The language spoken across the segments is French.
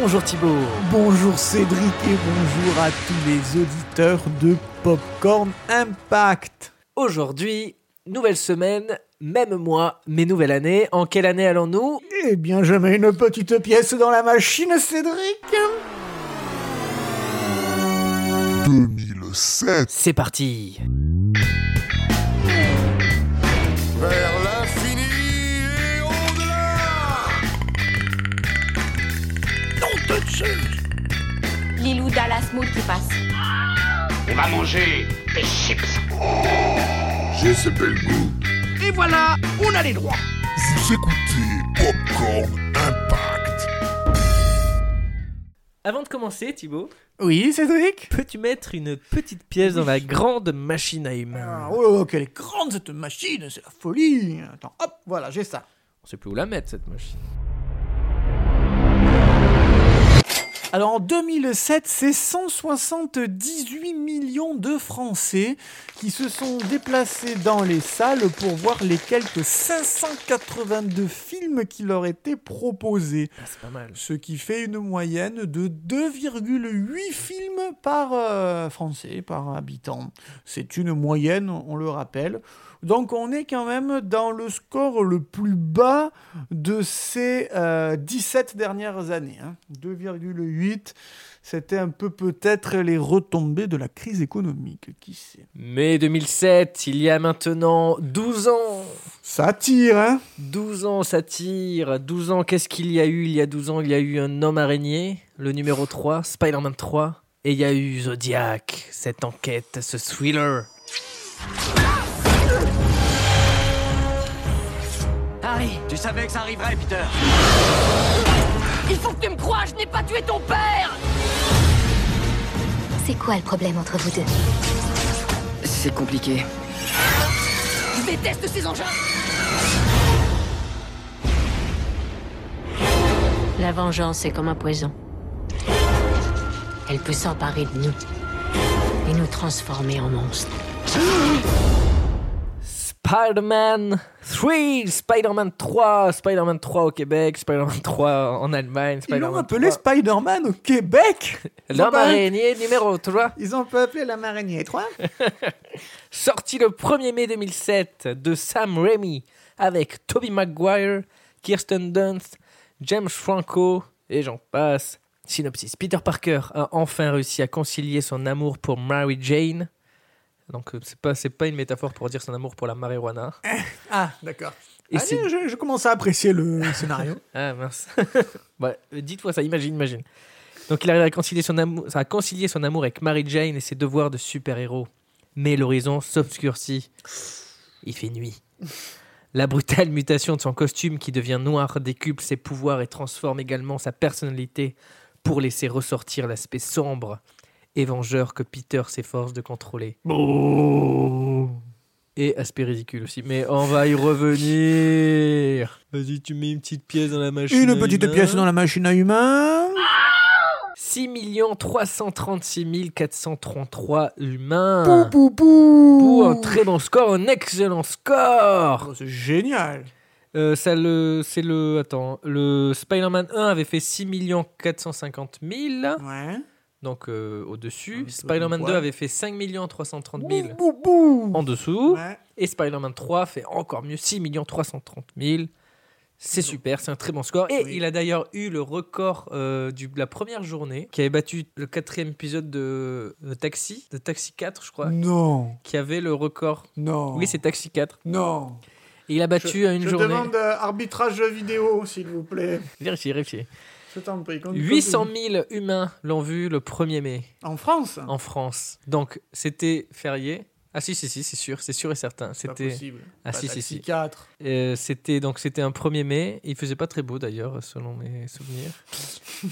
Bonjour Thibaut. Bonjour Cédric et bonjour à tous les auditeurs de Popcorn Impact. Aujourd'hui, nouvelle semaine, même mois, mais nouvelle année. En quelle année allons-nous? Eh bien, je mets une petite pièce dans la machine, Cédric. 2007. C'est parti. Lilou Dallas Mood qui passe. On va manger des chips. J'ai ce bel goût. Et voilà, on a les droits. Vous écoutez Popcorn Impact. Avant de commencer, Thibaut, Oui, Cédric peux-tu mettre une petite pièce dans la grande machine à humains? Ah, Oh, quelle est grande cette machine, c'est la folie. Attends, hop, voilà, j'ai ça. On sait plus où la mettre cette machine. Alors en 2007, c'est 178 millions de Français qui se sont déplacés dans les salles pour voir les quelques 582 films qui leur étaient proposés. Ah, c'est pas mal. Ce qui fait une moyenne de 2,8 films par euh, Français, par habitant. C'est une moyenne, on le rappelle. Donc on est quand même dans le score le plus bas de ces euh, 17 dernières années. hein. 2,8, c'était un peu peut-être les retombées de la crise économique, qui sait. Mai 2007, il y a maintenant 12 ans. Ça tire, hein 12 ans, ça tire. 12 ans, qu'est-ce qu'il y a eu? Il y a 12 ans, il y a eu un homme araignée, le numéro 3, Spider-Man 3. Et il y a eu Zodiac, cette enquête, ce thriller. Savais que ça arriverait, Peter Il faut que tu me crois, je n'ai pas tué ton père C'est quoi le problème entre vous deux? C'est compliqué. Je déteste ces engins La vengeance est comme un poison. Elle peut s'emparer de nous et nous transformer en monstres. Spider-Man 3, Spider-Man 3, Spider-Man 3 au Québec, Spider-Man 3 en Allemagne, Ils l'ont Spider-Man appelé 3. Spider-Man au Québec L'homme pas- araignée numéro 3, Ils ont pas appelé la marinier 3 sorti le 1er mai 2007 de Sam Raimi avec Tobey Maguire, Kirsten Dunst, James Franco et j'en passe. Synopsis. Peter Parker a enfin réussi à concilier son amour pour Mary Jane. Donc euh, c'est pas c'est pas une métaphore pour dire son amour pour la marijuana. Ah, d'accord. Et Allez, je, je commence à apprécier le scénario. Ah mince. euh, dites-moi ça, imagine, imagine. Donc il arrive à concilier son amour, à concilier son amour avec Mary Jane et ses devoirs de super-héros. Mais l'horizon s'obscurcit. Il fait nuit. La brutale mutation de son costume qui devient noir décuple ses pouvoirs et transforme également sa personnalité pour laisser ressortir l'aspect sombre et vengeur que Peter s'efforce de contrôler. Et aspect ridicule aussi. Mais on va y revenir. Vas-y, tu mets une petite pièce dans la machine. Une à petite humains. pièce dans la machine à humains. 6 336 433 humains. Pou, pou, pou. Pour un très bon score, un excellent score. Oh, c'est génial. Euh, ça le, c'est le, attends, le Spider-Man 1 avait fait 6 450 000, Ouais. Donc euh, au-dessus. Spider-Man de 2 poil. avait fait 5 330 000 Bou, bou. en dessous. Ouais. Et Spider-Man 3 fait encore mieux, 6 330 000. C'est super, c'est un très bon score. Et Oui. il a d'ailleurs eu le record euh, de la première journée, qui avait battu le quatrième épisode de, de Taxi, de Taxi 4, je crois, Non. qui avait le record. Non. Oui, c'est Taxi 4. Non. Et il a battu à une je journée. demande euh, arbitrage vidéo, s'il vous plaît. Vérifiez, vérifiez. Je t'en prie. compte- 800 000 humains l'ont vu le 1er mai En France? En France. Donc, c'était férié. Ah si, si, si, c'est sûr, c'est sûr et certain. C'était, possible. Ah, Pas si, si, si. 4. euh, c'était donc c'était un 1er mai. Il faisait pas très beau d'ailleurs, selon mes souvenirs.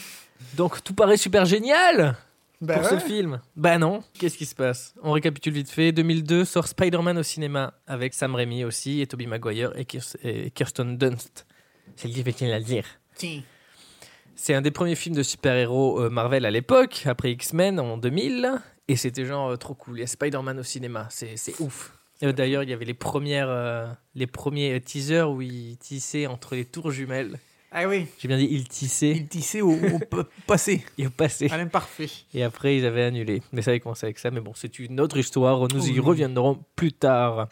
donc tout paraît super génial Ben pour ouais. ce film. Bah non. Qu'est-ce qui se passe? On récapitule vite fait. 2002 sort Spider-Man au cinéma avec Sam Raimi aussi et Tobey Maguire et, Kirs- et Kirsten Dunst. C'est difficile à dire. Tiens. C'est un des premiers films de super-héros euh, Marvel à l'époque, après X-Men en 2000. Et c'était genre euh, trop cool. Il y a Spider-Man au cinéma, c'est ouf. D'ailleurs, il y avait les, premières, euh, les premiers teasers où ils tissaient entre les tours jumelles. Ah oui. J'ai bien dit il tissait Il tissait au, au passé, et au passé. à l'imparfait. Et après, ils avaient annulé. Mais ça avait commencé avec ça. Mais bon, c'est une autre histoire. Nous y Oui. reviendrons plus tard.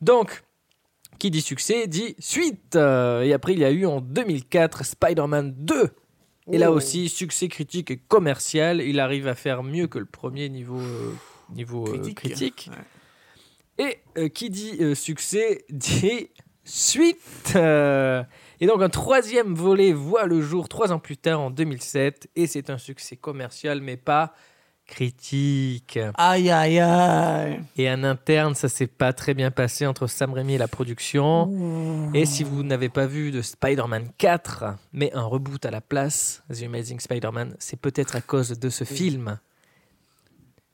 Donc, qui dit succès dit suite. Et après, il y a eu en 2004 Spider-Man 2. Et là aussi, succès critique et commercial. Il arrive à faire mieux que le premier niveau, euh, niveau euh, Critique. Ouais. Et euh, qui dit succès dit suite. Et donc un troisième volet voit le jour trois ans plus tard en 2007 et c'est un succès commercial mais pas critique. Aïe, aïe, aïe. Et en interne, ça s'est pas très bien passé entre Sam Raimi et la production. Et si vous n'avez pas vu de Spider-Man 4, mais un reboot à la place, The Amazing Spider-Man, c'est peut-être à cause de ce film.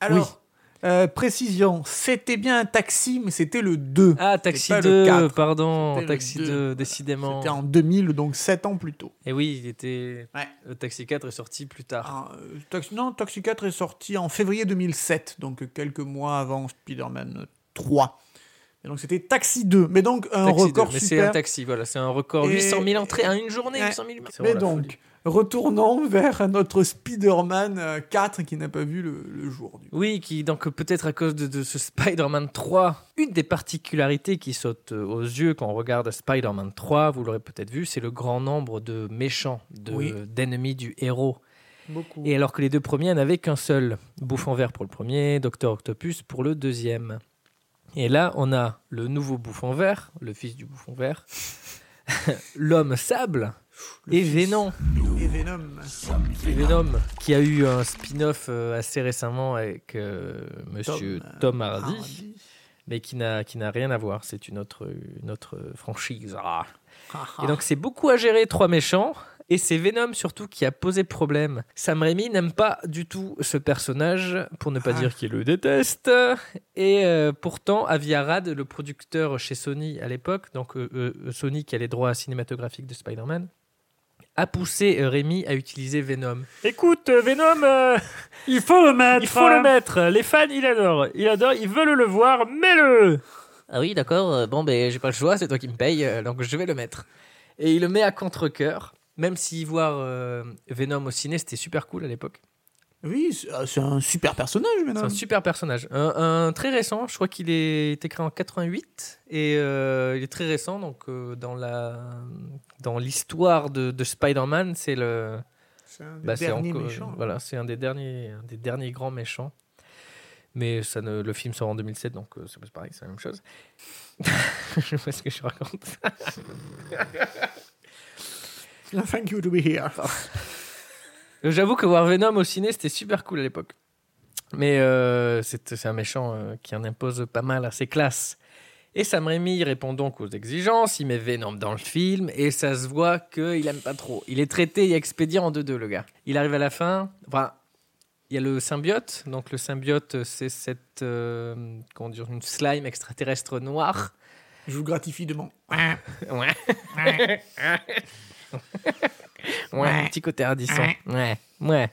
Alors, euh, précision, c'était bien un taxi, mais c'était le 2. Ah, Taxi pas le 2, 4. pardon, Taxi 2. 2, décidément. C'était en 2000, donc 7 ans plus tôt. Et oui, il était. Ouais. Le Taxi 4 est sorti plus tard. Ah, euh, Taxi- non, Taxi 4 est sorti en février 2007, donc quelques mois avant Spider-Man 3. Et donc c'était Taxi 2, mais donc un Taxi record 2, mais c'est super. un taxi, voilà, c'est un record. Et- 800 000 entrées en une journée, Ouais. 800 000. C'est Mais la donc, folie. Retournons vers notre Spider-Man euh, 4 qui n'a pas vu le, le jour. Du. Oui, qui donc peut-être à cause de, de ce Spider-Man 3, une des particularités qui saute euh, aux yeux quand on regarde Spider-Man 3, vous l'aurez peut-être vu, c'est le grand nombre de méchants, de- Oui. d'ennemis du héros. Beaucoup. Et alors que les deux premiers n'avaient qu'un seul, Bouffon Vert pour le premier, Docteur Octopus pour le deuxième. Et là, on a le nouveau Bouffon Vert, le fils du Bouffon Vert, l'homme sable et Venom. Et Venom. Et Venom, qui a eu un spin-off euh, assez récemment avec euh, Monsieur Tom, euh, Hardy, Hardy. mais qui n'a qui n'a rien à voir. C'est une autre une autre franchise. Ah. Ah, Et donc c'est beaucoup à gérer, trois méchants. Et c'est Venom surtout qui a posé problème. Sam Raimi n'aime pas du tout ce personnage, pour ne pas Ah. dire qu'il le déteste. Et euh, pourtant, Avi Arad, le producteur chez Sony à l'époque, donc euh, Sony qui a les droits cinématographiques de Spider-Man, a poussé euh, Raimi à utiliser Venom. Écoute, euh, Venom, euh, Il faut le mettre. il faut le mettre. Les fans, ils adorent. Ils adorent, ils veulent le voir, mets-le Ah oui, d'accord. Bon, ben, j'ai pas le choix, c'est toi qui me paye, donc je vais le mettre. Et il le met à contre-coeur. Même si voir euh, Venom au ciné, c'était super cool à l'époque. Oui, c'est euh, c'est un super personnage, C'est Venom. un super personnage. Un, un très récent, je crois qu'il est écrit en 88. Et euh, il est très récent, donc euh, dans la dans l'histoire de, de Spider-Man, c'est le. C'est un des Bah, c'est derniers encore- méchants. Voilà, c'est un des derniers, un des derniers grands méchants. Mais ça ne, le film sort en 2007, donc euh, c'est pareil, c'est la même chose. je sais pas ce que je raconte. Thank you to be here. J'avoue que voir Venom au ciné, c'était super cool à l'époque. Mais euh, c'est c'est un méchant euh, qui en impose pas mal à ses classes. Et Sam Raimi répond donc aux exigences, il met Venom dans le film, et ça se voit qu'il aime pas trop. Il est traité et expédié en 2-2, le gars. Il arrive à la fin, enfin, il y a le symbiote. Donc le symbiote, c'est cette, euh, comment dire, une slime extraterrestre noire. Je vous gratifie de mon. Ouais. un petit côté ardissant. Ouais, ouais.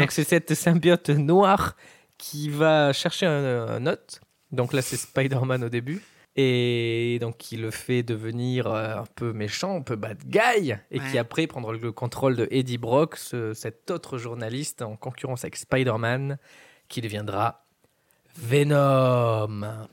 Donc c'est cette symbiote noire qui va chercher un, un hôte. Donc là c'est Spider-Man au début. Et donc qui le fait devenir euh, un peu méchant, un peu bad guy. Et qui après prendra le contrôle de Eddie Brock, ce- cet autre journaliste en concurrence avec Spider-Man, qui deviendra Venom.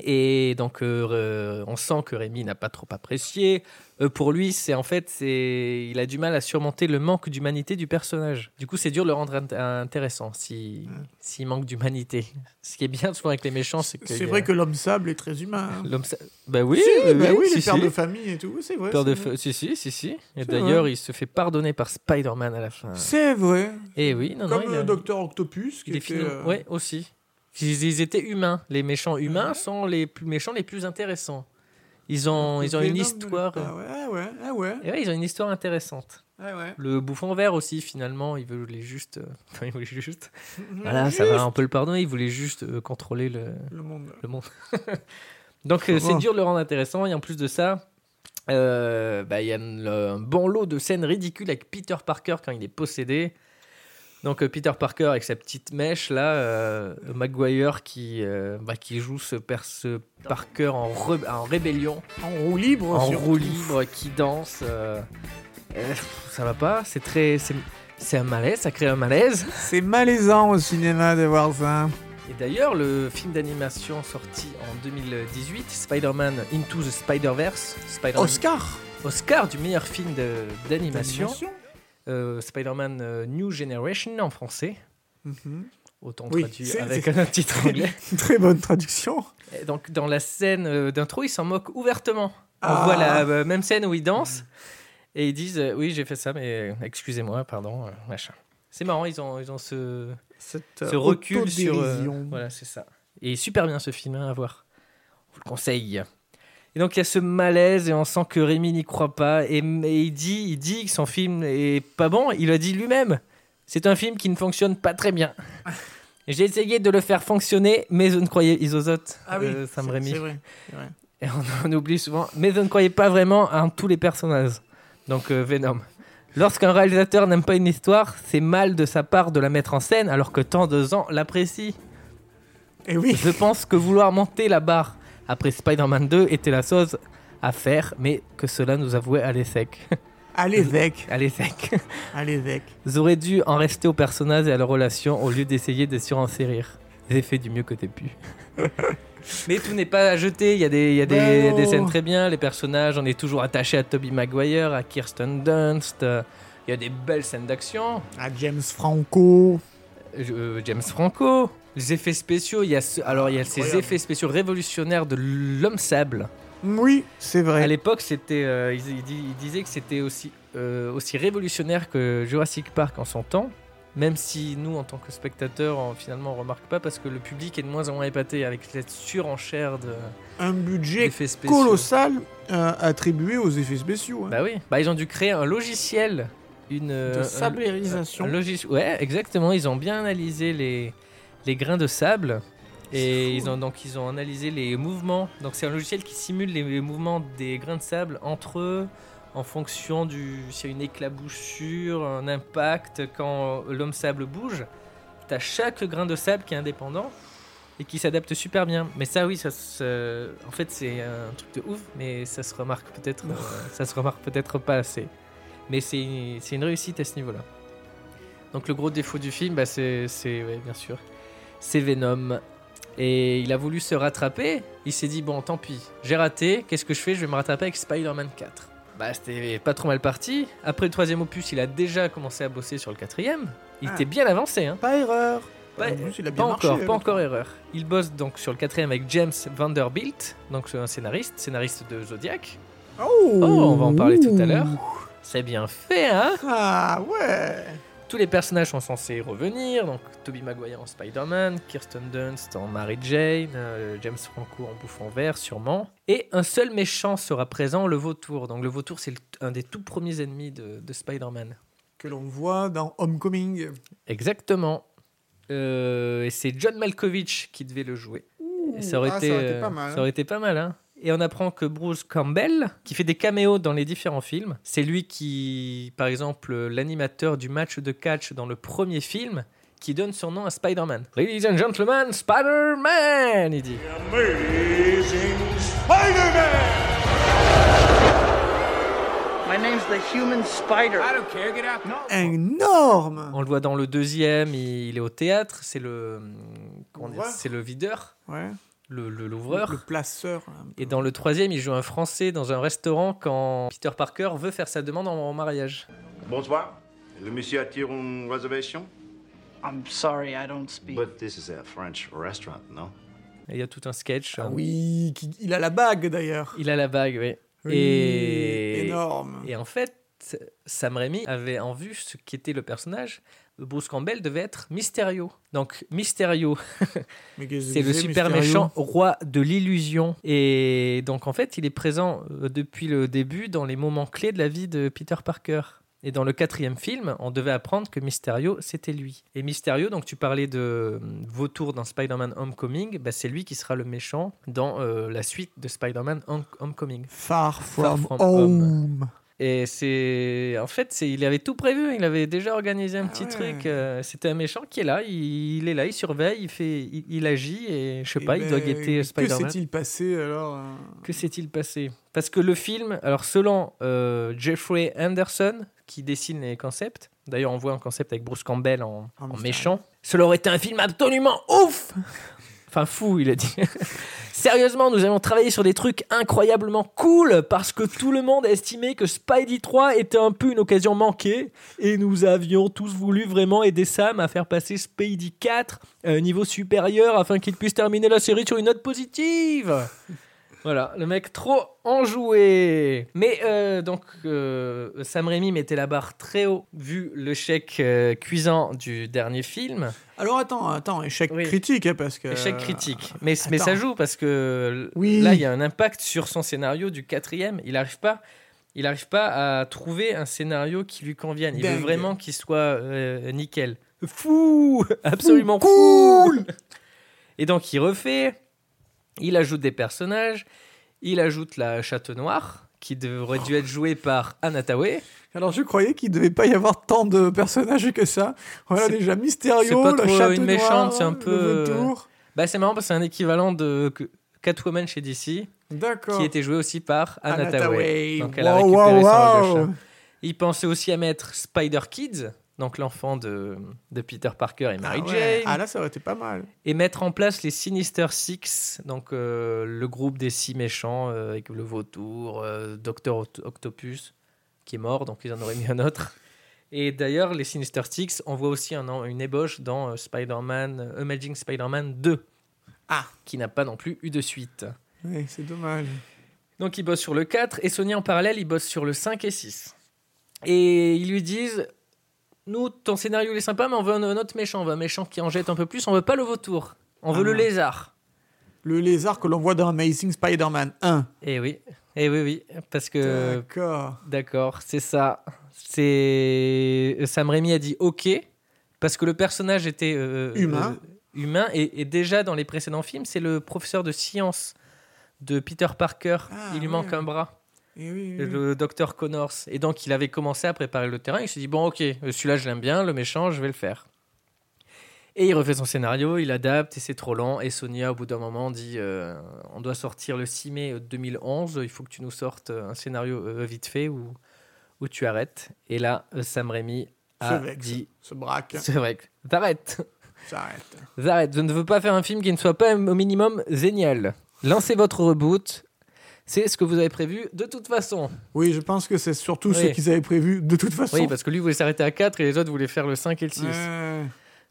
Et donc, euh, euh, on sent que Rémi n'a pas trop apprécié. Euh, pour lui, c'est en fait, c'est, il a du mal à surmonter le manque d'humanité du personnage. Du coup, c'est dur de le rendre int- intéressant si, s'il manque d'humanité. Ce qui est bien souvent avec les méchants, c'est que C'est vrai que l'homme sable est très humain. hein. l'homme, sa- bah oui, Si, oui, bah oui, si, les pères de famille et tout, c'est vrai. Père de fa- si, si, si, si. Et d'ailleurs, il se fait pardonner par Spider-Man à la fin. C'est vrai. Et oui, non, non, Comme il a- le docteur Octopus qui était. fini- euh, Ouais, aussi. Ils, étaient humains. Les méchants humains sont les plus méchants les plus intéressants. Ils ont, ils ont une histoire. Ah ouais, ah ouais, ah ouais, Et ouais, ils ont une histoire intéressante. ah ouais. Le bouffon vert aussi, finalement, il voulait juste. euh, Enfin, il voulait juste. Voilà, ça va, on peut le pardonner. Il voulait juste euh, contrôler le, Le monde. le monde. Donc, euh, c'est dur de le rendre intéressant. Et en plus de ça, euh, bah, il y a un bon lot de scènes ridicules avec Peter Parker quand il est possédé. Donc euh, Peter Parker avec sa petite mèche là, euh, Maguire qui, euh, bah, qui joue ce, Parker en, re- en rébellion, En roue libre. en roue libre, qui danse. euh, ça va pas, c'est très. C'est un malaise, ça crée un malaise. C'est malaisant au cinéma de voir ça. Et d'ailleurs, le film d'animation sorti en 2018, Spider-Man Into the Spider-Verse, Spider-Man- Oscar Oscar du meilleur film d'animation, Spider-Man euh, New Generation en français, Mhm. autant Oui, traduit avec un titre anglais. Très bonne traduction. Et donc dans la scène euh, d'intro, ils s'en moquent ouvertement. On Ah. voit la euh, même scène où ils dansent et ils disent euh, oui j'ai fait ça mais euh, excusez-moi pardon euh, machin. C'est marrant ils ont ils ont ce Cette ce recul sur. euh, voilà, c'est ça. Et super bien ce film hein, à voir. On vous le conseille. Et donc il y a ce malaise et on sent que Rémi n'y croit pas. Et, et il, dit, il dit que son film est pas bon. Il l'a dit lui-même. C'est un film qui ne fonctionne pas très bien. J'ai essayé de le faire fonctionner, mais je ne croyais Isozote, Ah oui, euh, Sam c'est vrai. Et on, on oublie souvent, mais je ne croyais pas vraiment en tous les personnages. Donc euh, Venom. Lorsqu'un réalisateur n'aime pas une histoire, c'est mal de sa part de la mettre en scène alors que tant de gens l'apprécient. Et oui, Je pense que vouloir monter la barre après Spider-Man 2 était la chose à faire, mais que cela nous avouait à l'ESSEC. à l'évêque, À l'ESSEC. à l'évêque. Vous aurez dû en rester aux personnages et à leurs relations au lieu d'essayer de surenchérir. J'ai fait du mieux que t'aies pu. Mais tout n'est pas à jeter, il y a des, il y a des, il y a des non. scènes très bien, les personnages, on est toujours attaché à Tobey Maguire, à Kirsten Dunst, il y a des belles scènes d'action, À James Franco. Euh, James Franco, les effets spéciaux, il y a, ce- alors il y a ces effets spéciaux révolutionnaires de l'homme sable. Oui, c'est À vrai. l'époque, c'était, euh, ils, ils di- ils disaient que c'était aussi, euh, aussi révolutionnaire que Jurassic Park en son temps, même si nous, en tant que spectateurs, on- finalement, on remarque pas parce que le public est de moins en moins épaté avec cette surenchère de, Un budget colossal euh, attribué aux effets spéciaux. hein. Bah oui, bah, ils ont dû créer un logiciel, une de un- sablérisation. un logis- Ouais, exactement. Ils ont bien analysé les, les grains de sable. Et ils ont donc ils ont analysé les mouvements. Donc c'est un logiciel qui simule les mouvements des grains de sable entre eux en fonction du s'il y a une éclaboussure, un impact quand l'homme sable bouge. T'as chaque grain de sable qui est indépendant et qui s'adapte super bien. Mais ça oui, ça se- en fait c'est un truc de ouf, mais ça se remarque peut-être euh, ça se remarque peut-être pas assez. Mais c'est une, une réussite à ce niveau-là. Donc le gros défaut du film, bah, c'est, c'est ouais, bien sûr, c'est Venom. Et il a voulu se rattraper. Il s'est dit bon, tant pis, j'ai raté. Qu'est-ce que je fais? Je vais me rattraper avec Spider-Man 4. Bah c'était pas trop mal parti. Après le troisième opus, il a déjà commencé à bosser sur le quatrième. Il Ah. était bien avancé, hein. Pas erreur. Ouais, En plus, il a pas marché, encore, pas encore erreur. Il bosse donc sur le quatrième avec James Vanderbilt, donc un scénariste, scénariste de Zodiac. Oh, on va en parler tout à l'heure. C'est bien fait, hein Ah ouais. Tous les personnages sont censés revenir, donc Tobey Maguire en Spider-Man, Kirsten Dunst en Mary Jane, euh, James Franco en bouffon vert sûrement. Et un seul méchant sera présent, le vautour. Donc le vautour c'est un des tout premiers ennemis de, de Spider-Man. Que l'on voit dans Homecoming. Exactement. Euh, et c'est John Malkovich qui devait le jouer. Et ça aurait, ah, été, ça aurait été euh, pas mal. ça aurait été pas mal, hein. Et on apprend que Bruce Campbell, qui fait des caméos dans les différents films, c'est lui qui, par exemple, l'animateur du match de catch dans le premier film, qui donne son nom à Spider-Man. Ladies and gentlemen, Spider-Man, il dit. My name's the human spider. Énorme. On le voit dans le deuxième, il est au théâtre, c'est le, c'est le videur, Ouais. Le, le- l'ouvreur. Le placeur. peu. Et dans le troisième, il joue un Français dans un restaurant quand Peter Parker veut faire sa demande en, en mariage. Bonsoir. Le monsieur attire une réservation? I'm sorry, I don't speak. But this is a French restaurant, no? Et il y a tout un sketch. Ah hein. oui, qui- il a la bague d'ailleurs. Il a la bague, oui. Oui, Et... Énorme. Et en fait, Sam Raimi avait en vue ce qui était le personnage. Bruce Campbell devait être Mysterio. Donc Mysterio, c'est le super Mysterio méchant roi de l'illusion. Et donc en fait, il est présent euh, depuis le début dans les moments clés de la vie de Peter Parker. Et dans le quatrième film, on devait apprendre que Mysterio, c'était lui. Et Mysterio, donc tu parlais de euh, Vautour dans Spider-Man Homecoming, bah, c'est lui qui sera le méchant dans euh, la suite de Spider-Man Hom- Homecoming. Far from, from home. Et c'est. En fait, il avait tout prévu. Il avait déjà organisé un Ah petit ouais. truc. euh, C'était un méchant qui est là. Il... il est là, il surveille, il, fait... il, il agit. Et je sais Eh pas, il doit ben, guetter Que Spider-Man. s'est-il passé alors euh? Que s'est-il passé? Parce que le film, alors selon euh, Jeffrey Anderson, qui dessine les concepts, d'ailleurs on voit un concept avec Bruce Campbell en, En méchant, cela aurait été un film absolument ouf Enfin fou, il a dit. Sérieusement, nous avons travaillé sur des trucs incroyablement cool parce que tout le monde estimait que Spidey 3 était un peu une occasion manquée et nous avions tous voulu vraiment aider Sam à faire passer Spidey 4 à un niveau supérieur afin qu'il puisse terminer la série sur une note positive. Voilà, le mec trop enjoué. Mais euh, donc, euh, Sam Raimi mettait la barre très haut vu le chèque euh, cuisant du dernier film. Alors attends, attends, échec Oui. critique, hein, parce que. Échec critique. Mais, mais attends. ça joue parce que Oui. là, il y a un impact sur son scénario du quatrième. Il n'arrive pas. Il n'arrive pas à trouver un scénario qui lui convienne. Il Dingue. veut vraiment qu'il soit euh, nickel. Fou Absolument Cool fou Et donc, il refait. Il ajoute des personnages. Il ajoute la Château Noir, qui aurait dû être jouée par Anna Tawai. Alors je croyais qu'il devait pas y avoir tant de personnages que ça. Voilà déjà Mysterio, c'est pas trop Château une méchante, c'est un peu, euh. Bah, c'est marrant parce que c'est un équivalent de Catwoman chez DC. D'accord. qui était joué aussi par. Tawai. Donc elle a Wow, récupéré wow, son rôle de wow. chat. Il pensait aussi à mettre Spider Kids, donc l'enfant de, de Peter Parker et Mary ah, ouais. Jane, Ah là, ça aurait été pas mal. et mettre en place les Sinister Six, donc euh, le groupe des six méchants euh, avec le vautour, euh, Docteur Oct- Octopus, qui est mort, donc ils en auraient mis un autre. Et d'ailleurs, les Sinister Six, on voit aussi un, une ébauche dans Spider-Man, Amazing Spider-Man 2, Ah. qui n'a pas non plus eu de suite. Oui, c'est dommage. Donc il bosse sur le 4 et Sony en parallèle, il bosse sur le 5 et 6. Et ils lui disent Nous, ton scénario il est sympa, mais on veut un, un autre méchant. On veut un méchant qui en jette un peu plus. On veut pas le vautour. On veut Ah. le lézard. Le lézard que l'on voit dans Amazing Spider-Man 1. Et oui, et oui, oui. Parce que. D'accord. D'accord, c'est ça. C'est. Sam Raimi a dit OK, parce que le personnage était. euh, Humain. euh, humain. Et, et déjà dans les précédents films, c'est le professeur de science de Peter Parker. Ah, il lui manque un bras. Et oui, oui, oui. le docteur Connors. Et donc, il avait commencé à préparer le terrain. Il s'est dit Bon, ok, euh, celui-là, je l'aime bien, le méchant, je vais le faire. Et il refait son scénario, il adapte, et c'est trop lent. Et Sonia, au bout d'un moment, dit euh, On doit sortir le 6 mai 2011, il faut que tu nous sortes un scénario euh, vite fait ou, ou tu arrêtes. Et là, euh, Sam Raimi a vexe, dit se braque, C'est vrai, t'arrêtes. s'arrête. J'arrête, je ne veux pas faire un film qui ne soit pas au minimum génial. Lancez votre reboot. C'est ce que vous avez prévu de toute façon. Oui, je pense que c'est surtout Oui. ce qu'ils avaient prévu de toute façon. Oui, parce que lui voulait s'arrêter à 4 et les autres voulaient faire le 5 et le 6. Ouais,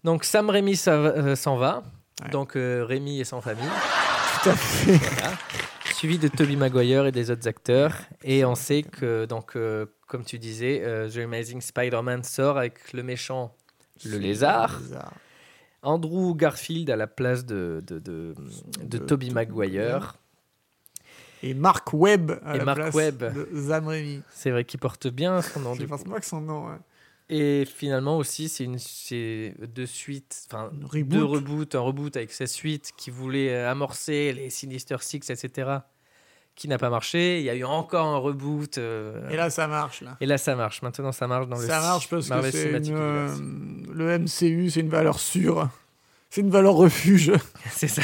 Donc Sam euh, s'en va. Ouais. Donc euh, Rémi est sans famille. tout à fait. Voilà. Suivi de Toby Maguire et des autres acteurs. Et on sait que, donc, euh, comme tu disais, euh, The Amazing Spider-Man sort avec le méchant, le lézard. Lézard. Andrew Garfield à la place de, de, de, de De Tobey Tobey Maguire. Et Mark Webb à Et la Mark place Webb. de Sam Raimi. C'est vrai qu'il porte bien son nom. Je pense pas que son nom. Et finalement aussi, c'est une c'est deux suites, enfin reboot. deux reboots, un reboot avec sa suite qui voulait euh, amorcer les Sinister Six, etc. Qui n'a pas marché. Il y a eu encore un reboot. euh, Et là, ça marche. Là. et là, ça marche. Maintenant, ça marche dans le Ça marche parce que Marvel une, euh, le MCU, c'est une valeur sûre. C'est une valeur refuge. C'est ça.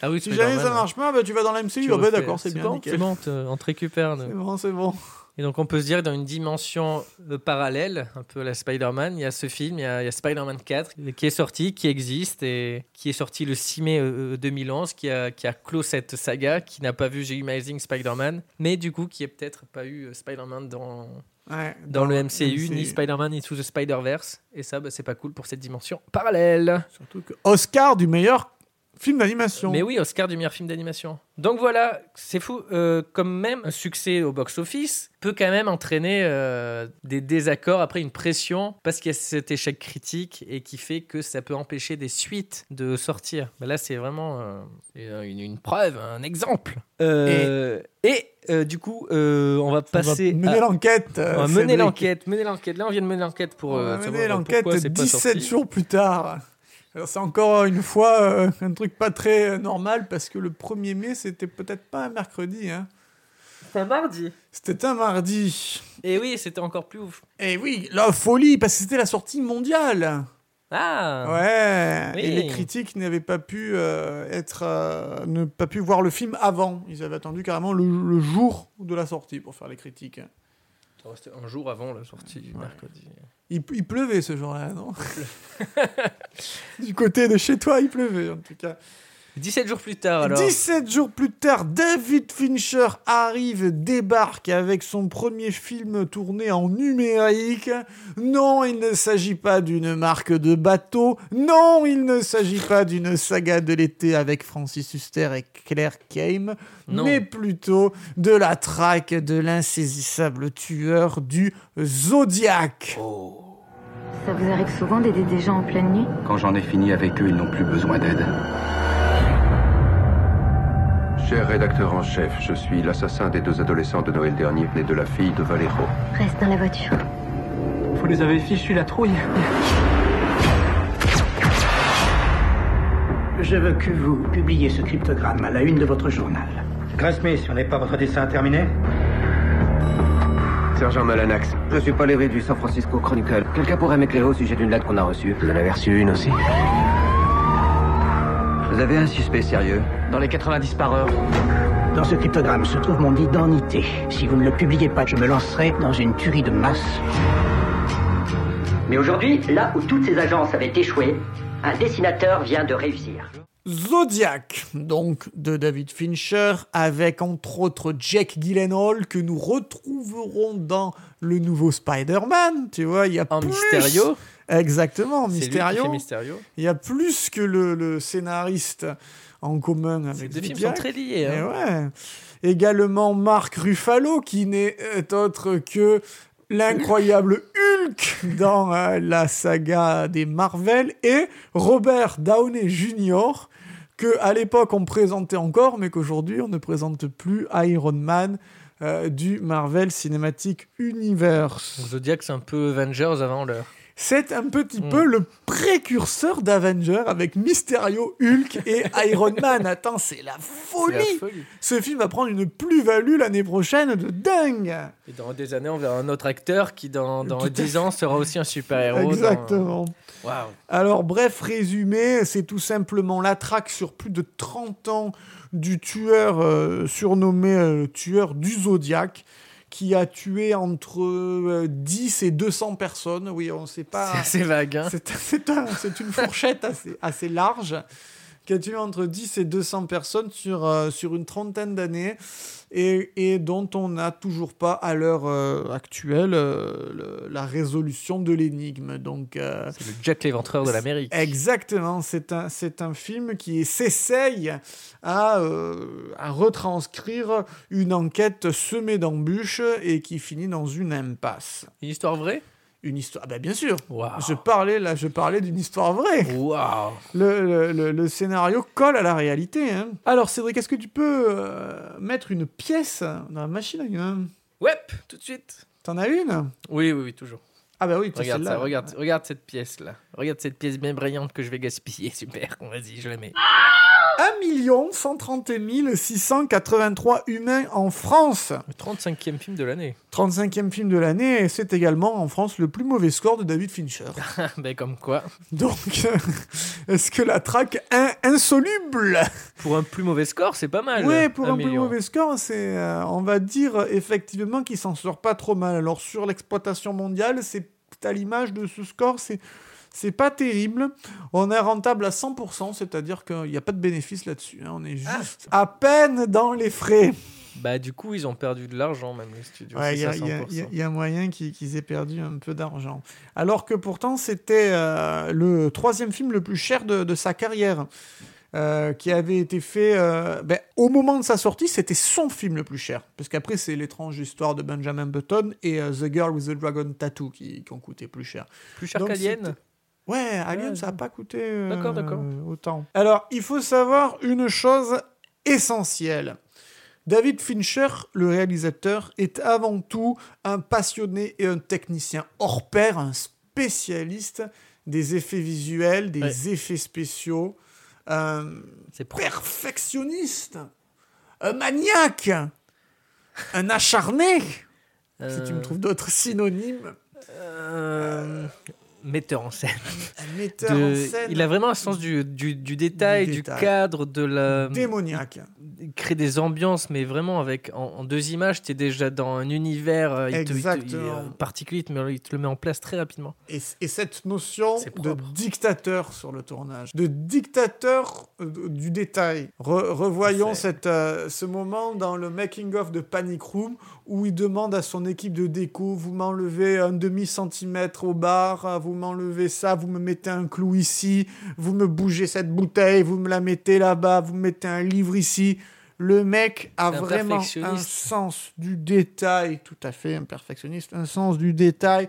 ah oui, Si jamais ça ouais. marche pas, bah, tu vas dans la MCU. Tu Ah bah, d'accord, c'est bien. bon, c'est bon, on te récupère. C'est bon, c'est bon. Et donc, on peut se dire que dans une dimension euh, parallèle, un peu à la Spider-Man, il y a ce film, il y a, Spider-Man 4 qui est sorti, qui existe et qui est sorti le 6 mai euh, 2011, qui a, qui a clos cette saga, qui n'a pas vu Amazing Spider-Man, mais du coup, qui n'a peut-être pas eu euh, Spider-Man dans, Ouais, dans, le MCU, ni Spider-Man Into the Spider-Verse. Et ça, bah, c'est pas cool pour cette dimension parallèle. Surtout que Oscar du meilleur film d'animation. Mais oui, Oscar du meilleur film d'animation. Donc voilà, c'est fou. Euh, comme même un succès au box-office peut quand même entraîner euh, des désaccords, après une pression, parce qu'il y a cet échec critique et qui fait que ça peut empêcher des suites de sortir. Mais là, c'est vraiment euh, une, une preuve, un exemple. Euh, et euh, du coup, euh, on va On va passer. mener à- l'enquête. on va mener l'enquête, mener l'enquête. Là, on vient de mener l'enquête pour On va savoir mener l'enquête pourquoi c'est pas 17 sorti. jours plus tard. Alors, C'est encore une fois euh, un truc pas très euh, normal parce que le 1er mai, c'était peut-être pas un mercredi. Hein. C'est un mardi. C'était un mardi. Et oui, c'était encore plus ouf. Et oui, la folie, parce que c'était la sortie mondiale. Ah Ouais. Oui. Et les critiques n'avaient pas pu euh, être, euh, ne pas pu voir le film avant. Ils avaient attendu carrément le, le jour de la sortie pour faire les critiques. Ça restait un jour avant la sortie du mercredi. Il, il pleuvait ce jour-là, non Du côté de chez toi, il pleuvait en tout cas. 17 jours plus tard, alors. 17 jours plus tard, David Fincher arrive, débarque avec son premier film tourné en numérique. Non, il ne s'agit pas d'une marque de bateau. Non, il ne s'agit pas d'une saga de l'été avec Francis Huster et Claire Kame. Non. Mais plutôt de la traque de l'insaisissable tueur du Zodiac. Ça vous arrive souvent d'aider des gens en pleine nuit? Quand j'en ai fini avec eux, ils n'ont plus besoin d'aide. Cher rédacteur en chef, je suis l'assassin des deux adolescents de Noël dernier et de la fille de Valero. Reste dans la voiture. Vous les avez fichu la trouille. Je veux que vous publiez ce cryptogramme à la une de votre journal. Grace Smith, n'est pas votre dessin terminé? Sergent Malanax, je suis pas l'héros du San Francisco Chronicle. Quelqu'un pourrait m'éclairer au sujet d'une lettre qu'on a reçue Vous en avez reçu une aussi Vous avez un suspect sérieux Dans les 90 par heure. Dans ce cryptogramme se trouve mon identité. Si vous ne le publiez pas, je me lancerai dans une tuerie de masse. Mais aujourd'hui, là où toutes ces agences avaient échoué, un dessinateur vient de réussir. Zodiac, donc de David Fincher, avec entre autres Jack Gyllenhaal que nous retrouverons dans le nouveau Spider-Man. Tu vois, il y a En plus... Mysterio Exactement, Mysterio. Mysterio. Il y a plus que le, le scénariste en commun avec deux films sont très liés, hein. ouais. Également Mark Ruffalo, qui n'est euh, autre que l'incroyable Hulk dans euh, la saga des Marvel, et Robert Downey Jr., que à l'époque on présentait encore, mais qu'aujourd'hui on ne présente plus Iron Man euh, du Marvel Cinematic Universe. Zodiac, c'est un peu Avengers avant l'heure. C'est un petit Mm. peu le précurseur d'Avenger avec Mysterio, Hulk et Iron Man. Attends, c'est la folie. C'est la folie. Ce film va prendre une plus-value l'année prochaine de dingue. Et dans des années, on verra un autre acteur qui, dans, dans Tout à 10 ans, sera aussi un super-héros. dans- Exactement. Waouh. Alors, bref, résumé, c'est tout simplement la traque sur plus de 30 ans du tueur euh, surnommé euh, tueur du Zodiac qui a tué entre euh, 10 et 200 personnes. Oui, on ne sait pas. C'est assez vague, hein. C'est c'est un- c'est une fourchette assez, assez large qui a tué entre 10 et 200 personnes sur, euh, sur une trentaine d'années et, et dont on n'a toujours pas à l'heure euh, actuelle euh, le- la résolution de l'énigme. Donc, C'est le Jack l'éventreur de l'Amérique. Exactement, c'est un, c'est un film qui s'essaye à, à retranscrire une enquête semée d'embûches et qui finit dans une impasse. Une histoire vraie? Une histoire, ah bah bien sûr. Je parlais là, je parlais d'une histoire vraie. Le, le- le- le scénario colle à la réalité. hein. Alors Cédric, est-ce que tu peux euh, mettre une pièce dans la machine à Ouais, tout de suite. T'en as une? Oui, oui, oui, toujours. Ah bah oui, Regarde ça, regarde, regarde cette pièce-là. Regarde cette pièce bien brillante que je vais gaspiller. Super, vas-y, je la mets. 1 130 683 humains en France. Le 35e film de l'année. 35e film de l'année, et c'est également en France le plus mauvais score de David Fincher. ben, comme quoi. Donc, est-ce que la traque in- insoluble? Pour un plus mauvais score, c'est pas mal. Oui, pour un, plus mauvais score, c'est, euh, on va dire effectivement qu'il s'en sort pas trop mal. Alors sur l'exploitation mondiale, c'est à l'image de ce score, c'est c'est pas terrible. On est rentable à 100%, c'est-à-dire qu'il n'y a pas de bénéfice là-dessus. hein. On est juste à peine dans les frais. Bah, du coup, ils ont perdu de l'argent, même les studios. Ouais, c'est il y, a- ça, il y a- 100%. il y a- il y a moyen qu'ils qu'ils aient perdu un peu d'argent. Alors que pourtant, c'était euh, le troisième film le plus cher de, de sa carrière. euh, qui avait été fait euh, ben, au moment de sa sortie, c'était son film le plus cher. Parce qu'après, c'est l'étrange histoire de Benjamin Button et euh, The Girl with the Dragon Tattoo qui, qui ont coûté plus cher. Plus cher Donc, qu'Alien? c'était- Ouais, Alien, Ouais, ça n'a pas coûté euh, D'accord, d'accord. autant. Alors, il faut savoir une chose essentielle. David Fincher, le réalisateur, est avant tout un passionné et un technicien hors pair, un spécialiste des effets visuels, des Ouais. effets spéciaux, un perfectionniste, un maniaque, un acharné. Si tu Euh, me trouves d'autres synonymes. euh, metteur en scène. Un metteur De- en scène. Il a vraiment un sens du, du, du détail, du, détail. cadre, de la. Démoniaque. Il crée des ambiances, mais vraiment avec en, en deux images, tu es déjà dans un univers euh, il te- il te- il- Exactement. euh, particulier, met- il te le met en place très rapidement. Et, et cette notion de dictateur sur le tournage, de dictateur euh, du détail. Re- revoyons cette, euh, ce moment dans le making-of de Panic Room où il demande à son équipe de déco Vous m'enlevez un demi-centimètre au bar, vous m'enlevez ça, vous me mettez un clou ici, vous me bougez cette bouteille, vous me la mettez là-bas, vous me mettez un livre ici. Le mec a un vraiment un sens du détail, tout à fait, un perfectionniste, un sens du détail,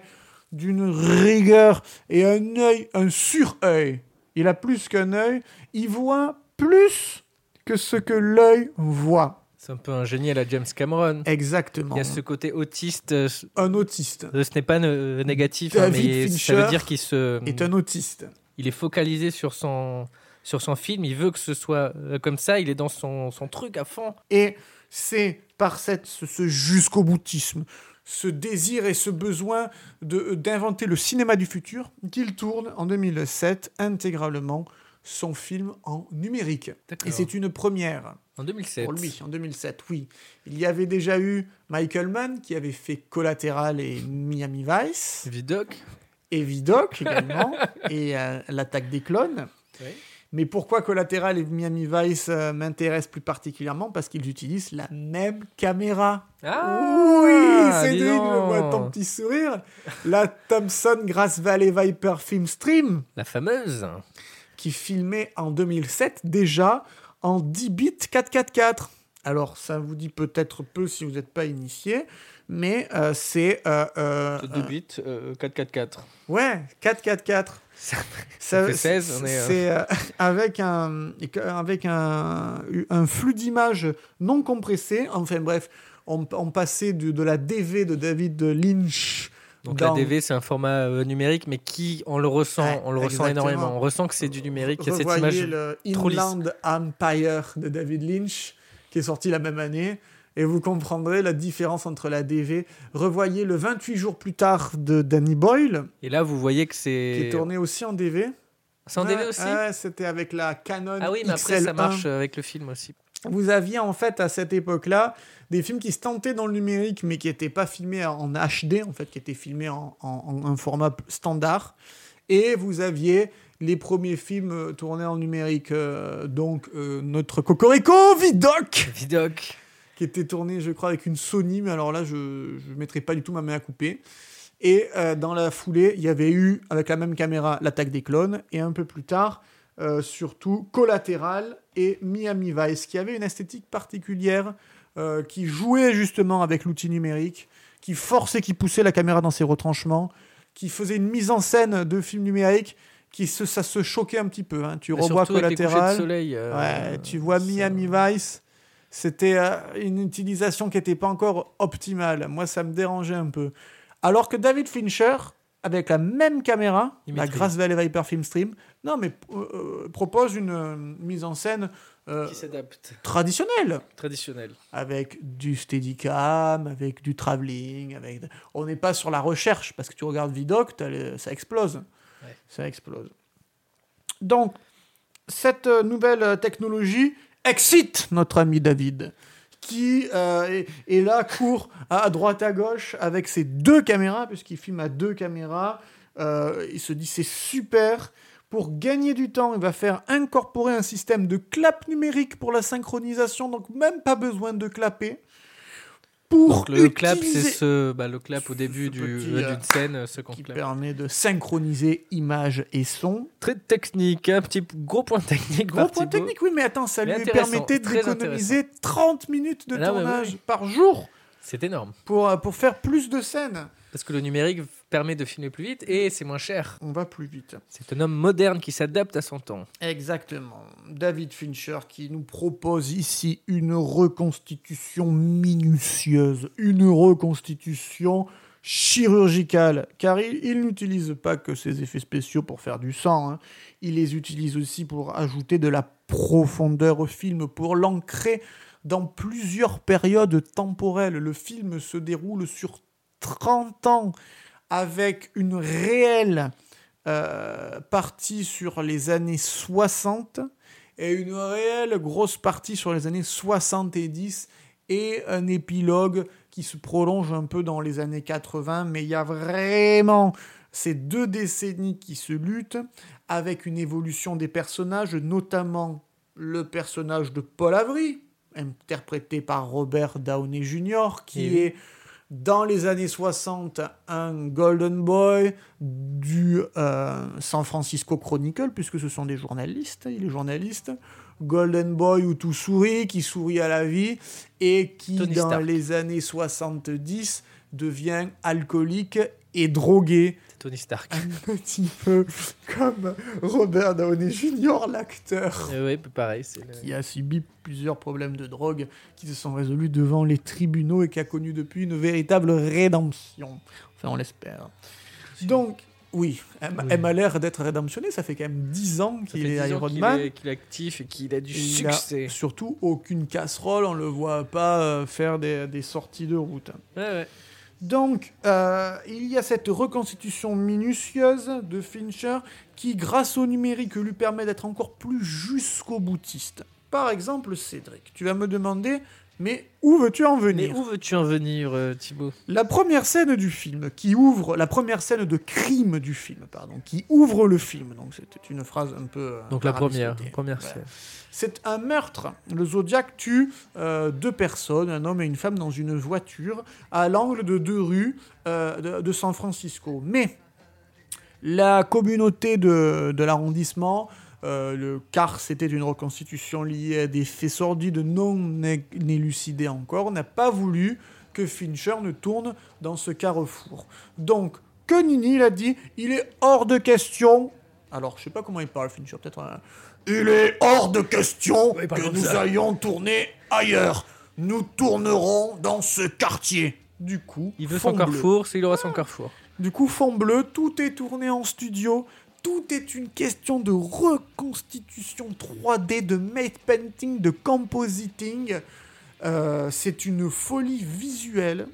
d'une rigueur et un œil, un sur-œil. Il a plus qu'un œil, il voit plus que ce que l'œil voit. C'est un peu un génie à la James Cameron. Exactement. Il y a ce côté autiste. euh, Un autiste euh, Ce n'est pas euh, négatif, hein, mais ça veut dire qu'il se. est un autiste. Il est focalisé sur son, sur son film. Il veut que ce soit comme ça. Il est dans son, son truc à fond. Et c'est par cette, ce, ce jusqu'au boutisme, ce désir et ce besoin d'inventer le cinéma du futur qu'il tourne en 2007 intégralement son film en numérique. Et c'est une première. En 2007. Pour lui, en 2007, oui. Il y avait déjà eu Michael Mann qui avait fait Collateral et Miami Vice. Vidoc. Et Vidoc également. et euh, L'attaque des clones. Oui. Mais pourquoi Collateral et Miami Vice euh, m'intéressent plus particulièrement? Parce qu'ils utilisent la même caméra. Ah, oui, c'est vois ton petit sourire. La Thomson Grass Valley Viper Film Stream, La fameuse. qui filmait en 2007 déjà en 10 bits 444. Alors, ça vous dit peut-être peu si vous n'êtes pas initié, mais euh, c'est... euh, euh, 2 bits, euh, 444. Ouais, 444. Ça, ça fait 16, on est, euh, C'est euh, avec un avec un, un flux d'images non compressé. Enfin bref, on, on passait de, de la DV de David Lynch. Donc la DV, c'est un format euh, numérique, mais qui, on le ressent, Ouais, on le ressent énormément. On ressent que c'est du numérique. Il y a cette Revoyez image le trop lisse. Empire de David Lynch, qui est sorti la même année, et vous comprendrez la différence entre la DV. Revoyez le 28 jours plus tard de Danny Boyle, Et là, vous voyez que qui c'est. est tourné aussi en DV. C'est en DV aussi ouais, C'était avec la Canon Ah oui, mais après, ça XL1. marche avec le film aussi. Vous aviez en fait à cette époque-là des films qui se tentaient dans le numérique mais qui n'étaient pas filmés en HD, en fait, qui étaient filmés en, en- en un format standard. Et vous aviez les premiers films euh, tournés en numérique, euh, donc euh, notre Cocorico Vidoc Vidoc qui était tourné, je crois, avec une Sony, mais alors là, je ne mettrai pas du tout ma main à couper. Et euh, dans la foulée, il y avait eu, avec la même caméra, l'attaque des clones, et un peu plus tard, euh, surtout Collatéral et Miami Vice, qui avait une esthétique particulière, euh, qui jouait justement avec l'outil numérique, qui forçait, qui poussait la caméra dans ses retranchements, qui faisait une mise en scène de film numérique, qui se, ça se choquait un petit peu. hein. Tu revois Collatéral. soleil, euh, ouais, tu vois Miami Vice. C'était une utilisation qui n'était pas encore optimale. Moi, ça me dérangeait un peu. Alors que David Fincher, avec la même caméra, la. Grass Valley Viper Film Stream, non, mais euh, euh, propose une euh, mise en scène euh, Qui s'adapte. traditionnelle, Traditionnel. avec du steadicam, avec du travelling. Avec... On n'est pas sur la recherche, parce que tu regardes Vidoc, ça explose. Ouais. Ça explose. Donc, cette nouvelle technologie excite notre ami David, qui euh, est, là, court à, à droite à gauche avec ses deux caméras, puisqu'il filme à deux caméras. Euh, il se dit c'est super. Pour gagner du temps, il va faire incorporer un système de clap numérique pour la synchronisation, donc même pas besoin de clapper. Pour Donc le clap, c'est ce, bah, le clap au début du- petit, euh, euh, d'une scène, euh, ce qu'on qui clap. permet de synchroniser image et son. Très technique, un petit gros point technique. Gros point technique, oui, mais attends, ça Mais lui permettait d'économiser 30 minutes de Ah, tournage oui. par jour C'est énorme. pour, euh, pour faire plus de scènes. Parce que le numérique permet de filmer plus vite et c'est moins cher. On va plus vite. C'est un homme moderne qui s'adapte à son temps. Exactement. David Fincher qui nous propose ici une reconstitution minutieuse, une reconstitution chirurgicale, car il, il n'utilise pas que ses effets spéciaux pour faire du sang, hein. il les utilise aussi pour ajouter de la profondeur au film, pour l'ancrer dans plusieurs périodes temporelles. Le film se déroule sur 30 ans avec une réelle euh, partie sur les années 60 et une réelle grosse partie sur les années 70 et un épilogue qui se prolonge un peu dans les années 80, mais il y a vraiment ces deux décennies qui se luttent avec une évolution des personnages, notamment le personnage de Paul Avery, interprété par Robert Downey Jr., qui oui. Dans les années 60 un golden boy du euh, San Francisco Chronicle, puisque ce sont des journalistes, il est journaliste. Golden boy où tout sourit, qui sourit à la vie, et qui, Tony dans Stark. les années 70, devient alcoolique et drogué. Tony Stark. Un petit peu comme Robert Downey Jr., l'acteur Eh oui, pareil. C'est le- qui a subi plusieurs problèmes de drogue qui se sont résolus devant les tribunaux et qui a connu depuis une véritable rédemption. Enfin, on l'espère. Donc, oui, elle, m'a- Oui. elle m'a l'air d'être rédemptionnée. Ça fait quand même 10 ans qu'il est 10 ans Iron qu'il Man. est- qu'il est actif et qu'il a du a succès. surtout aucune casserole. On le voit pas euh, faire des, des sorties de route. Ouais, ouais. Donc, euh, il y a cette reconstitution minutieuse de Fincher qui, grâce au numérique, lui permet d'être encore plus jusqu'au boutiste. Par exemple, Cédric, tu vas me demander, mais où veux-tu en venir Mais où veux-tu en venir, euh, Thibaut La première scène du film, qui ouvre, la première scène de crime du film, pardon, qui ouvre le film, donc c'était une phrase un peu... euh, Donc la première, première Voilà. scène. C'est un meurtre. Le Zodiac tue euh, deux personnes, un homme et une femme, dans une voiture à l'angle de deux rues euh, de, de San Francisco. Mais la communauté de, de l'arrondissement, euh, le, car c'était une reconstitution liée à des faits sordides non élucidés encore, n'a pas voulu que Fincher ne tourne dans ce carrefour. Donc, que Nini il a dit, il est hors de question. Alors, je sais pas comment il parle, Fincher, peut-être. un- Il est hors de question que nous ça. allions tourner ailleurs. Nous tournerons dans ce quartier. Du coup, Il veut son bleu. carrefour, c'est il aura son carrefour. Du coup, fond bleu, tout est tourné en studio. Tout est une question de reconstitution 3D, de matte painting, de compositing. Euh, c'est une folie visuelle.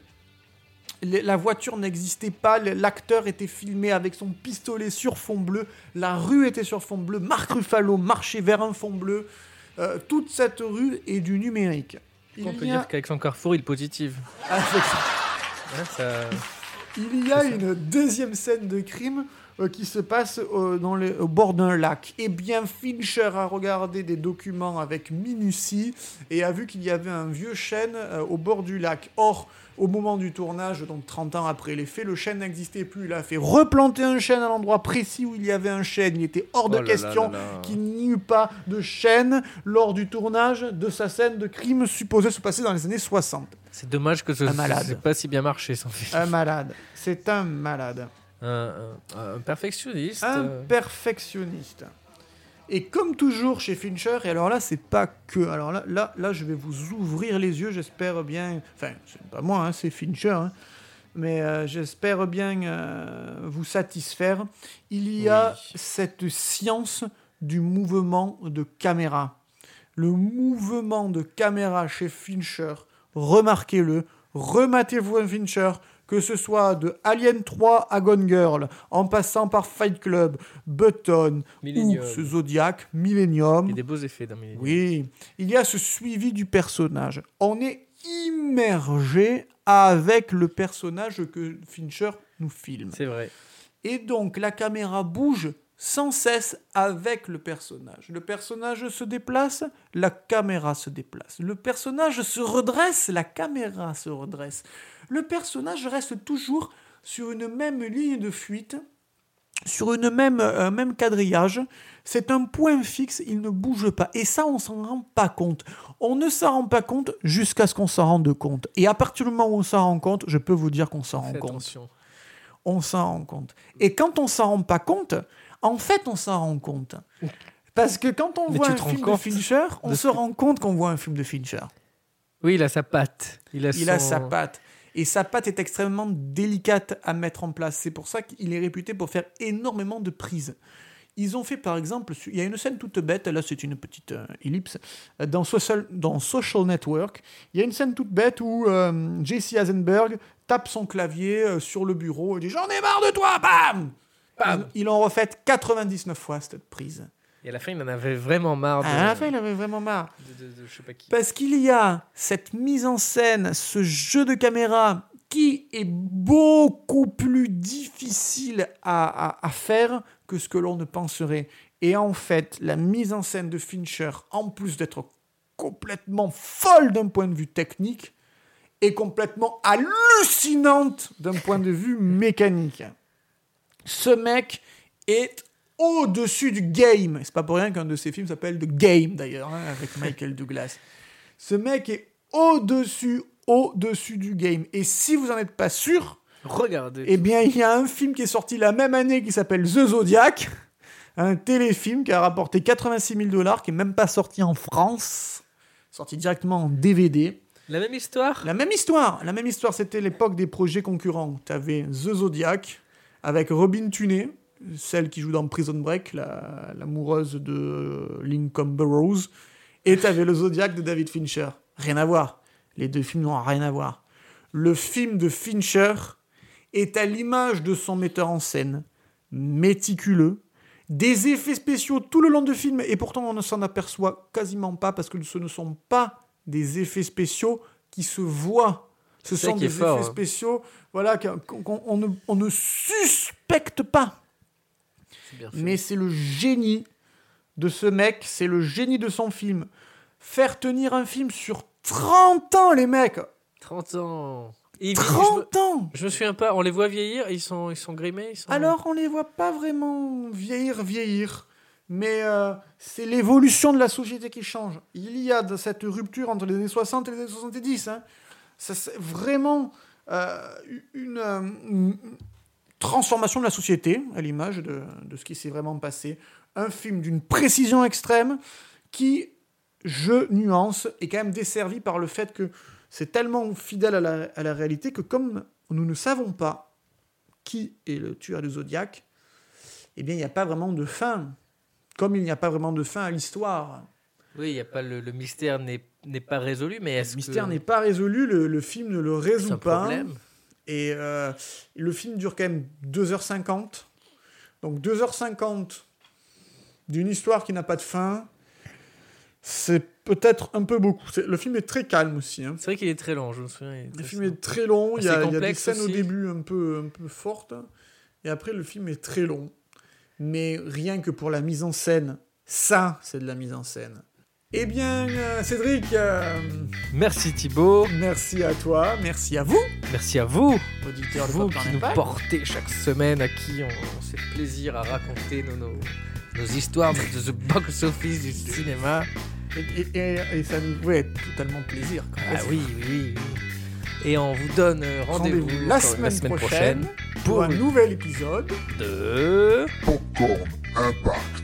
La voiture n'existait pas, l'acteur était filmé avec son pistolet sur fond bleu, la rue était sur fond bleu, Marc Ruffalo marchait vers un fond bleu. Euh, toute cette rue est du numérique. On peut a- dire qu'avec son carrefour, il est positif. Avec- Hein, ça... Il y a une deuxième scène de crime euh, qui se passe euh, dans les- au bord d'un lac. Eh bien, Fincher a regardé des documents avec minutie et a vu qu'il y avait un vieux chêne euh, au bord du lac. Or, au moment du tournage, donc 30 ans après les faits, le chêne n'existait plus. Il a fait replanter un chêne à l'endroit précis où il y avait un chêne. Il était hors de Oh question qu'il n'y eut pas de chêne lors du tournage de sa scène de crime supposée se passer dans les années 60. C'est dommage que ce c'est pas si bien marché son film. Un malade. C'est un malade. Un, un- un perfectionniste. Un euh, perfectionniste. Et comme toujours chez Fincher, et alors là, c'est pas que. Alors là, là, là, je vais vous ouvrir les yeux, j'espère bien. Enfin, c'est pas moi, hein, c'est Fincher. hein. Mais euh, j'espère bien euh, vous satisfaire. Il y a cette science du mouvement de caméra. Le mouvement de caméra chez Fincher, remarquez-le, rematez-vous un Fincher, que ce soit de Alien 3 à Gone Girl, en passant par Fight Club, Button Millennium. ou ce Zodiac, Millennium. Il y a des beaux effets dans Millennium. Oui, il y a ce suivi du personnage. On est immergé avec le personnage que Fincher nous filme. C'est vrai. Et donc la caméra bouge sans cesse avec le personnage. Le personnage se déplace, la caméra se déplace. Le personnage se redresse, la caméra se redresse. Le personnage reste toujours sur une même ligne de fuite, sur une même, un même quadrillage. C'est un point fixe, il ne bouge pas. Et ça, on s'en rend pas compte. On ne s'en rend pas compte jusqu'à ce qu'on s'en rende compte. Et à partir du moment où on s'en rend compte, je peux vous dire qu'on s'en rend compte on s'en rend compte. Et quand on s'en rend pas compte, en fait, on s'en rend compte. Parce que quand on Mais voit un film de Fincher, on de se rend compte qu'on voit un film de Fincher. Oui, il a sa patte. Il a, Il a son- sa patte. Et sa patte est extrêmement délicate à mettre en place. C'est pour ça qu'il est réputé pour faire énormément de prises. Ils ont fait par exemple, il y a une scène toute bête, là c'est une petite euh, ellipse, dans Social, dans Social Network, il y a une scène toute bête où euh, Jesse Eisenberg tape son clavier euh, sur le bureau et dit J'en ai marre de toi Bam Bam Ils l'ont refait 99 fois cette prise. Et à la fin, il en avait vraiment marre. De... À la fin, il avait vraiment marre. de- de- de je sais pas qui. Parce qu'il y a cette mise en scène, ce jeu de caméra qui est beaucoup plus difficile à, à- à faire que ce que l'on ne penserait. Et en fait, la mise en scène de Fincher, en plus d'être complètement folle d'un point de vue technique, est complètement hallucinante d'un point de vue mécanique. Ce mec est au-dessus du game. C'est pas pour rien qu'un de ses films s'appelle The Game d'ailleurs, hein, avec Michael Douglas. Ce mec est au-dessus, au-dessus du game. Et si vous en êtes pas sûr, Regardez. eh bien, il y a un film qui est sorti la même année qui s'appelle The Zodiac, un téléfilm qui a rapporté 86 000 dollars, qui est même pas sorti en France, sorti directement en DVD. La même histoire? La même histoire, la même histoire, c'était l'époque des projets concurrents. Tu avais The Zodiac avec Robin Tunney, celle qui joue dans Prison Break, la- l'amoureuse de Lincoln Burrows, et tu avais le Zodiac de David Fincher. Rien à voir. Les deux films n'ont rien à voir. Le film de Fincher est à l'image de son metteur en scène, méticuleux, des effets spéciaux tout le long du film, et pourtant on ne s'en aperçoit quasiment pas parce que ce ne sont pas des effets spéciaux qui se voient. Ce sont des fort, effets hein. spéciaux voilà, qu'on on ne, on ne suspecte pas. Mais c'est le génie de ce mec, c'est le génie de son film. Faire tenir un film sur 30 ans, les mecs 30 ans. Et ils- 30 je, ans je me souviens pas, on les voit vieillir, ils sont, ils sont grimés ils sont... Alors, on les voit pas vraiment vieillir, vieillir. Mais euh, c'est l'évolution de la société qui change. Il y a de cette rupture entre les années 60 et les années 70. Hein. C'est vraiment euh, une, euh, transformation de la société, à l'image de, ce qui s'est vraiment passé. Un film d'une précision extrême qui, je nuance, est quand même desservi par le fait que c'est tellement fidèle à la, à la réalité que comme nous ne savons pas qui est le tueur du Zodiac, eh bien, il n'y a pas vraiment de fin. Comme il n'y a pas vraiment de fin à l'histoire. Oui, y a pas le, le mystère n'est pas résolu, mais est-ce Le mystère que... n'est pas résolu, le, le film ne le résout un pas. problème. Et euh, le film dure quand même 2h50. Donc 2h50 d'une histoire qui n'a pas de fin, c'est peut-être un peu beaucoup. Le film est très calme aussi. hein. C'est vrai qu'il est très long, je me souviens. Le film est très long, il y, a, Assez il y a des scènes au début un peu, un peu fortes, et après le film est très long. Mais rien que pour la mise en scène, ça, c'est de la mise en scène. Eh bien, euh, Cédric, euh, Merci Thibaut, merci à toi, merci à vous, merci à vous, auditeurs de vous Popcorn qui nous Impact. portez chaque semaine, à qui on, on se fait plaisir à raconter nos, nos, nos histoires de, de the box-office du cinéma. Et, et- et- et ça nous fait totalement plaisir. quand Ah même. oui, oui, oui. Et on vous donne euh, rendez-vous la, semaine prochaine, pour pour un nouvel épisode de... Popcorn Impact.